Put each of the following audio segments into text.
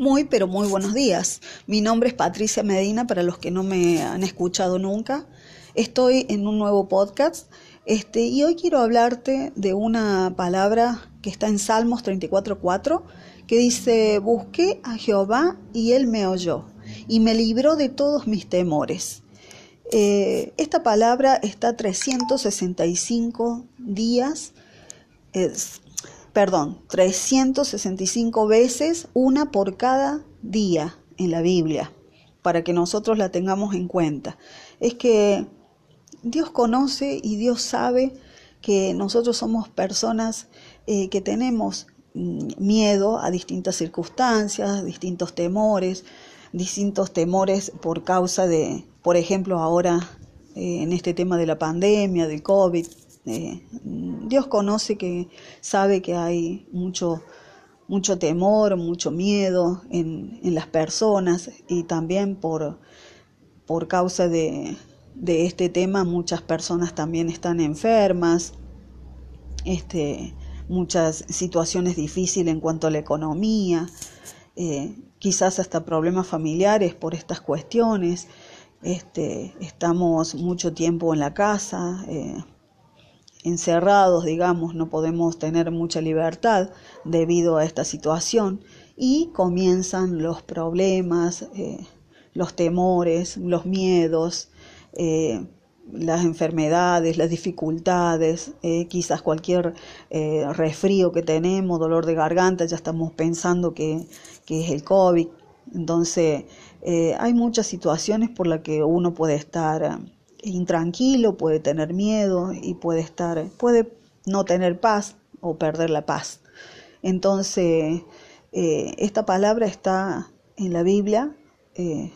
Muy, pero muy buenos días. Mi nombre es Patricia Medina, para los que no me han escuchado nunca. Estoy en un nuevo podcast este, y hoy quiero hablarte de una palabra que está en Salmos 34.4 que dice, busqué a Jehová y él me oyó y me libró de todos mis temores. Eh, esta palabra está 365 días, perdón, 365 veces, una por cada día en la Biblia, para que nosotros la tengamos en cuenta. Es que Dios conoce y Dios sabe que nosotros somos personas eh, que tenemos mm, miedo a distintas circunstancias, distintos temores, distintos temores por causa de, por ejemplo, ahora eh, en este tema de la pandemia, del COVID, eh, Dios conoce que sabe que hay mucho, mucho temor, mucho miedo en, las personas y también por, por causa de, este tema muchas personas también están enfermas, este, muchas situaciones difíciles en cuanto a la economía, eh, quizás hasta problemas familiares por estas cuestiones. Este, estamos mucho tiempo en la casa, eh, encerrados, digamos, no podemos tener mucha libertad debido a esta situación y comienzan los problemas, eh, los temores, los miedos, eh, las enfermedades, las dificultades, eh, quizás cualquier resfrío que tenemos, dolor de garganta, ya estamos pensando que, que es el COVID. Entonces, hay muchas situaciones por las que uno puede estar intranquilo, puede tener miedo y puede estar, puede no tener paz o perder la paz. Entonces, eh, esta palabra está en la Biblia, eh,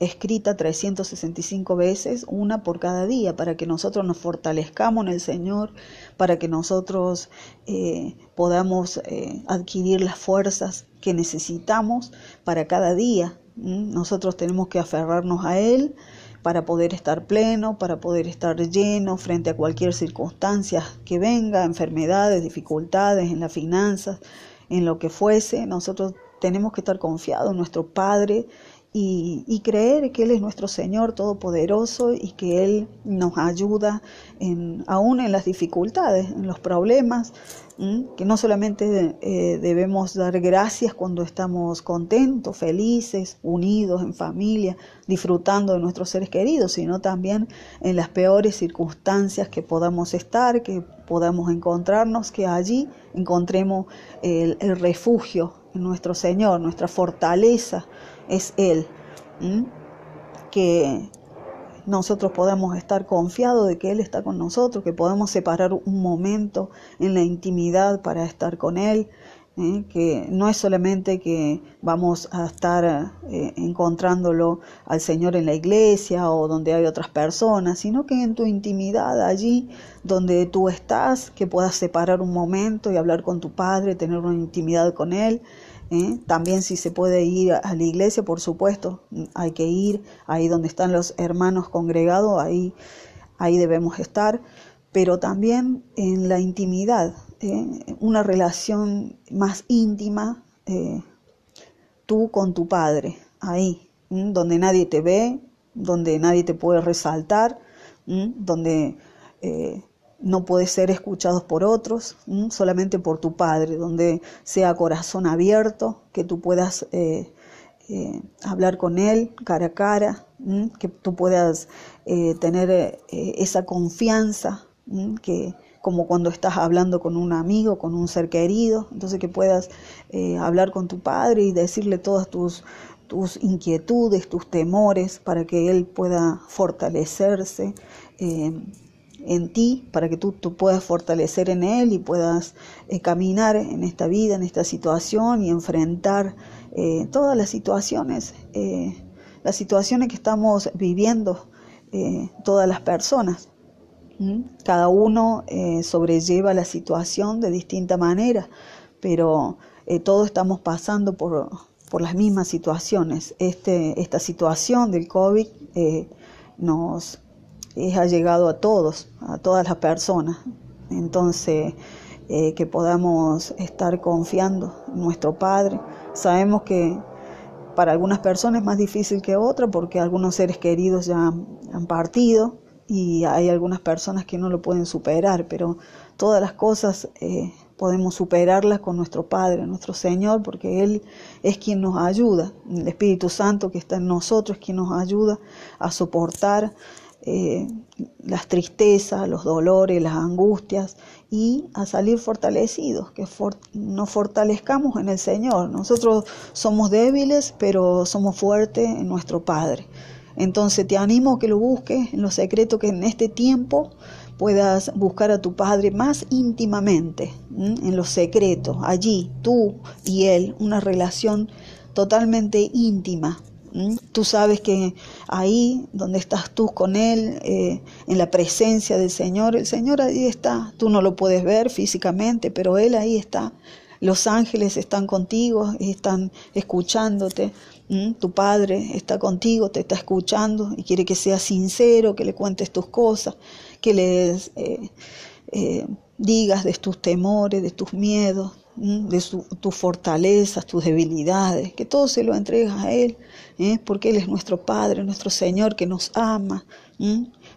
escrita 365 veces, una por cada día, para que nosotros nos fortalezcamos en el Señor, para que nosotros eh, podamos adquirir las fuerzas que necesitamos para cada día. Nosotros tenemos que aferrarnos a Él para poder estar pleno, para poder estar lleno frente a cualquier circunstancia que venga, enfermedades, dificultades en las finanzas, en lo que fuese. Nosotros tenemos que estar confiados en nuestro Padre y, creer que Él es nuestro Señor Todopoderoso y que Él nos ayuda en, aún en las dificultades, en los problemas, que no solamente eh, debemos dar gracias cuando estamos contentos, felices, unidos en familia, disfrutando de nuestros seres queridos, sino también en las peores circunstancias que podamos estar, que podamos encontrarnos, que allí encontremos el, el refugio en nuestro Señor, nuestra fortaleza es Él. Que nosotros podamos estar confiados de que Él está con nosotros, que podemos separar un momento en la intimidad para estar con Él, que no es solamente que vamos a estar eh, encontrándolo al Señor en la iglesia o donde hay otras personas, sino que en tu intimidad, allí donde tú estás, que puedas separar un momento y hablar con tu Padre, tener una intimidad con Él ¿eh? También si se puede ir a la iglesia, por supuesto, hay que ir ahí donde están los hermanos congregados, ahí, ahí debemos estar, pero también en la intimidad, ¿eh? una relación más íntima, eh, tú con tu padre, ahí, donde nadie te ve, donde nadie te puede resaltar, donde no puede ser escuchados por otros, solamente por tu Padre, donde sea corazón abierto, que tú puedas eh, eh, hablar con Él cara a cara, que tú puedas eh, tener esa confianza, que como cuando estás hablando con un amigo, con un ser querido, entonces que puedas hablar con tu Padre y decirle todas tus, tus inquietudes, tus temores, para que Él pueda fortalecerse en ti para que tú, tú puedas fortalecer en Él y puedas eh, caminar en esta vida, en esta situación y enfrentar eh, todas las situaciones, eh, las situaciones que estamos viviendo todas las personas. Cada uno sobrelleva la situación de distinta manera, pero todos estamos pasando por, por las mismas situaciones. Este, esta situación del COVID nos, ha llegado a todos, a todas las personas. Entonces, eh, que podamos estar confiando en nuestro Padre. Sabemos que para algunas personas es más difícil que otra porque algunos seres queridos ya han partido y hay algunas personas que no lo pueden superar, pero todas las cosas eh, podemos superarlas con nuestro Padre, nuestro Señor, porque Él es quien nos ayuda. El Espíritu Santo que está en nosotros es quien nos ayuda a soportar eh, las tristezas, los dolores, las angustias y a salir fortalecidos, que nos fortalezcamos en el Señor. Nosotros somos débiles, pero somos fuertes en nuestro Padre. Entonces te animo a que lo busques en lo secreto, que en este tiempo puedas buscar a tu Padre más íntimamente, en lo secreto, allí, tú y Él, una relación totalmente íntima. Tú sabes que ahí donde estás tú con Él, eh, en la presencia del Señor, el Señor ahí está. Tú no lo puedes ver físicamente, pero Él ahí está. Los ángeles están contigo, están escuchándote. Tu padre está contigo, te está escuchando y quiere que seas sincero, que le cuentes tus cosas, que les eh, eh, digas de tus temores, de tus miedos, de tus fortalezas, tus debilidades, que todo se lo entregas a Él, ¿eh? porque Él es nuestro Padre, nuestro Señor que nos ama,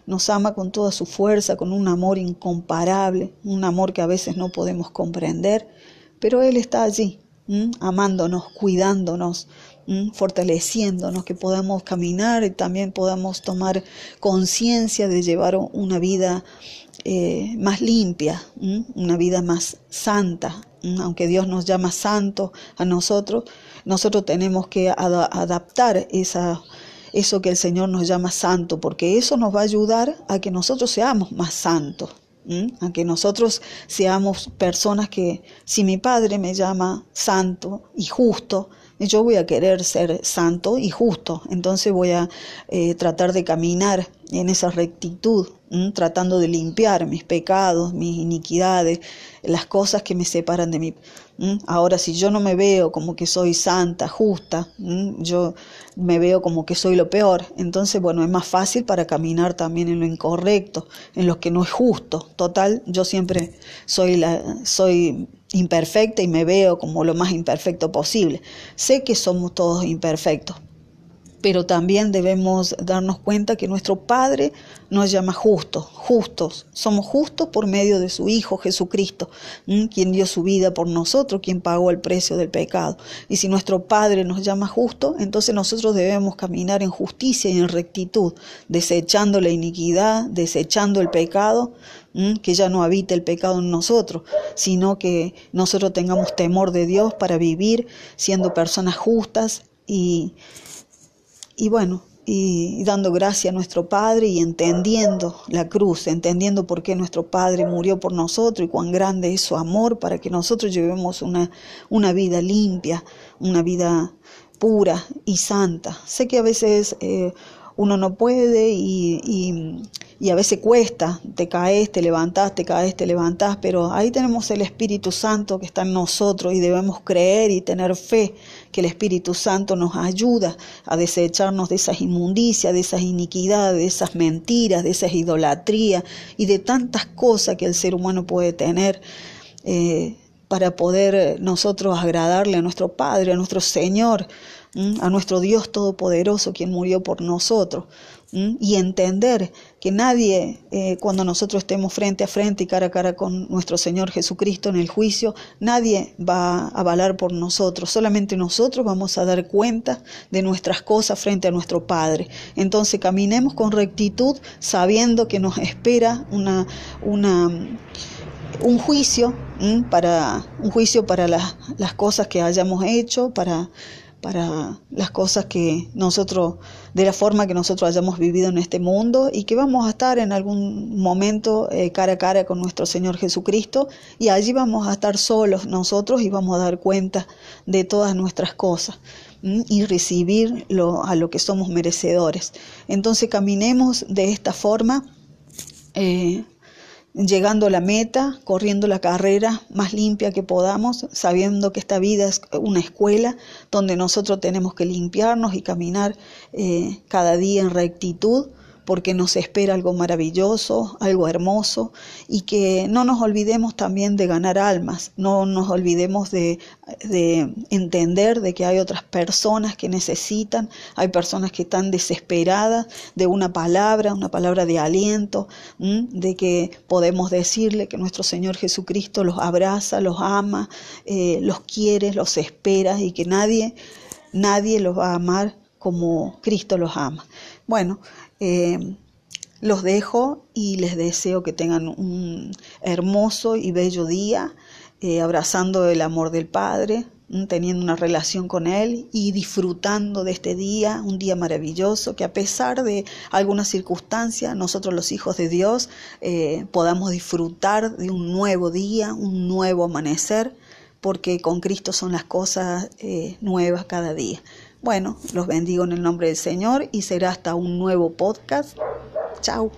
nos ama con toda su fuerza, con un amor incomparable, un amor que a veces no podemos comprender, pero Él está allí, amándonos, cuidándonos, fortaleciéndonos, que podamos caminar y también podamos tomar conciencia de llevar una vida eh, más limpia, una vida más santa. Aunque Dios nos llama santo a nosotros, nosotros tenemos que adaptar eso que el Señor nos llama santo, porque eso nos va a ayudar a que nosotros seamos más santos. a que nosotros seamos personas que, si mi Padre me llama santo y justo, yo voy a querer ser santo y justo, entonces voy a eh, tratar de caminar en esa rectitud, tratando de limpiar mis pecados, mis iniquidades, las cosas que me separan de mí. Ahora, si yo no me veo como que soy santa, justa, yo me veo como que soy lo peor, entonces, bueno, es más fácil para caminar también en lo incorrecto, en lo que no es justo. Total, yo siempre soy, la, soy imperfecta y me veo como lo más imperfecto posible. Sé que somos todos imperfectos, pero también debemos darnos cuenta que nuestro Padre nos llama justos, justos. Somos justos por medio de su Hijo Jesucristo, quien dio su vida por nosotros, quien pagó el precio del pecado. Y si nuestro Padre nos llama justos, entonces nosotros debemos caminar en justicia y en rectitud, desechando la iniquidad, desechando el pecado, que ya no habite el pecado en nosotros, sino que nosotros tengamos temor de Dios para vivir siendo personas justas y y bueno, y, dando gracia a nuestro Padre y entendiendo la cruz, entendiendo por qué nuestro Padre murió por nosotros y cuán grande es su amor para que nosotros llevemos una, una vida limpia, una vida pura y santa. Sé que a veces eh, uno no puede y, y, y, a veces cuesta, te caes, te levantás, te caes, te levantás, pero ahí tenemos el Espíritu Santo que está en nosotros y debemos creer y tener fe que el Espíritu Santo nos ayuda a desecharnos de esas inmundicias, de esas iniquidades, de esas mentiras, de esas idolatrías y de tantas cosas que el ser humano puede tener. Eh, para poder nosotros agradarle a nuestro Padre, a nuestro Señor, a nuestro Dios Todopoderoso, quien murió por nosotros y entender que nadie, eh, cuando nosotros estemos frente a frente y cara a cara con nuestro Señor Jesucristo en el juicio, nadie va a avalar por nosotros, solamente nosotros vamos a dar cuenta de nuestras cosas frente a nuestro Padre. Entonces caminemos con rectitud sabiendo que nos espera una, una un juicio para un juicio para las, las cosas que hayamos hecho, para para las cosas que nosotros, de la forma que nosotros hayamos vivido en este mundo y que vamos a estar en algún momento eh, cara a cara con nuestro Señor Jesucristo y allí vamos a estar solos nosotros y vamos a dar cuenta de todas nuestras cosas y recibir lo, a lo que somos merecedores. Entonces caminemos de esta forma. Eh, llegando a la meta, corriendo la carrera más limpia que podamos, sabiendo que esta vida es una escuela donde nosotros tenemos que limpiarnos y caminar eh, cada día en rectitud porque nos espera algo maravilloso, algo hermoso, y que no nos olvidemos también de ganar almas, no nos olvidemos de, entender de que hay otras personas que necesitan, hay personas que están desesperadas de una palabra, una palabra de aliento, de que podemos decirle que nuestro Señor Jesucristo los abraza, los ama, eh, los quiere, los espera y que nadie, nadie los va a amar como Cristo los ama. Bueno, eh, los dejo y les deseo que tengan un hermoso y bello día, eh, abrazando el amor del Padre, teniendo una relación con Él y disfrutando de este día, un día maravilloso, que a pesar de algunas circunstancias, nosotros los hijos de Dios eh, podamos disfrutar de un nuevo día, un nuevo amanecer, porque con Cristo son las cosas nuevas cada día. Bueno, los bendigo en el nombre del Señor y será hasta un nuevo podcast. Chao.